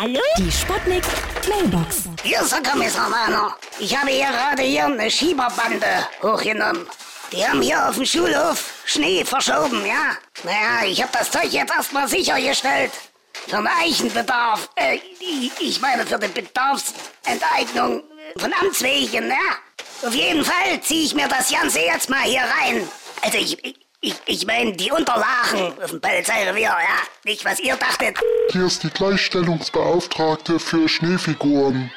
Hallo? Die Sputnik Mailbox. Hier ist der Kommissar Mahner. Ich habe hier gerade hier eine Schieberbande hochgenommen. Die haben hier auf dem Schulhof Schnee verschoben, ja? Naja, ich habe das Zeug jetzt erstmal sichergestellt. Für den Eichenbedarf. Äh, ich, ich meine für die Bedarfsenteignung von Amtswegen, ja? Auf jeden Fall ziehe ich mir das Ganze jetzt mal hier rein. Also ich, ich, ich, meine die Unterlagen auf dem Polizeirevier, ja? Nicht, was ihr dachtet. Hier ist die Gleichstellungsbeauftragte für Schneefiguren.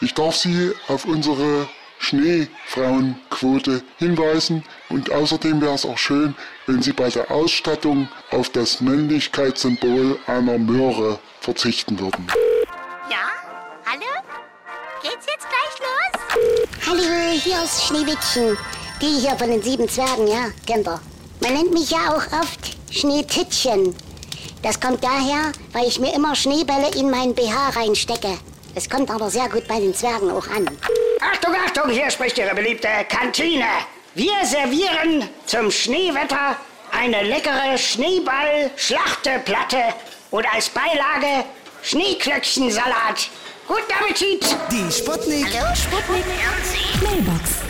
Ich darf Sie auf unsere Schneefrauenquote hinweisen und außerdem wäre es auch schön, wenn Sie bei der Ausstattung auf das Männlichkeitssymbol einer Möhre verzichten würden. Ja? Hallo? Geht's jetzt gleich los? Hallo, hier ist Schneewittchen. Die hier von den sieben Zwergen, ja, kennt ihr. Man nennt mich ja auch oft Schneetittchen. Das kommt daher, weil ich mir immer Schneebälle in meinen BH reinstecke. Es kommt aber sehr gut bei den Zwergen auch an. Achtung, Achtung, hier spricht Ihre beliebte Kantine. Wir servieren zum Schneewetter eine leckere Schneeball-Schlachteplatte und als Beilage Schneeklöckchensalat. Guten Appetit! Die Sputnik. Sputnik Mailbox.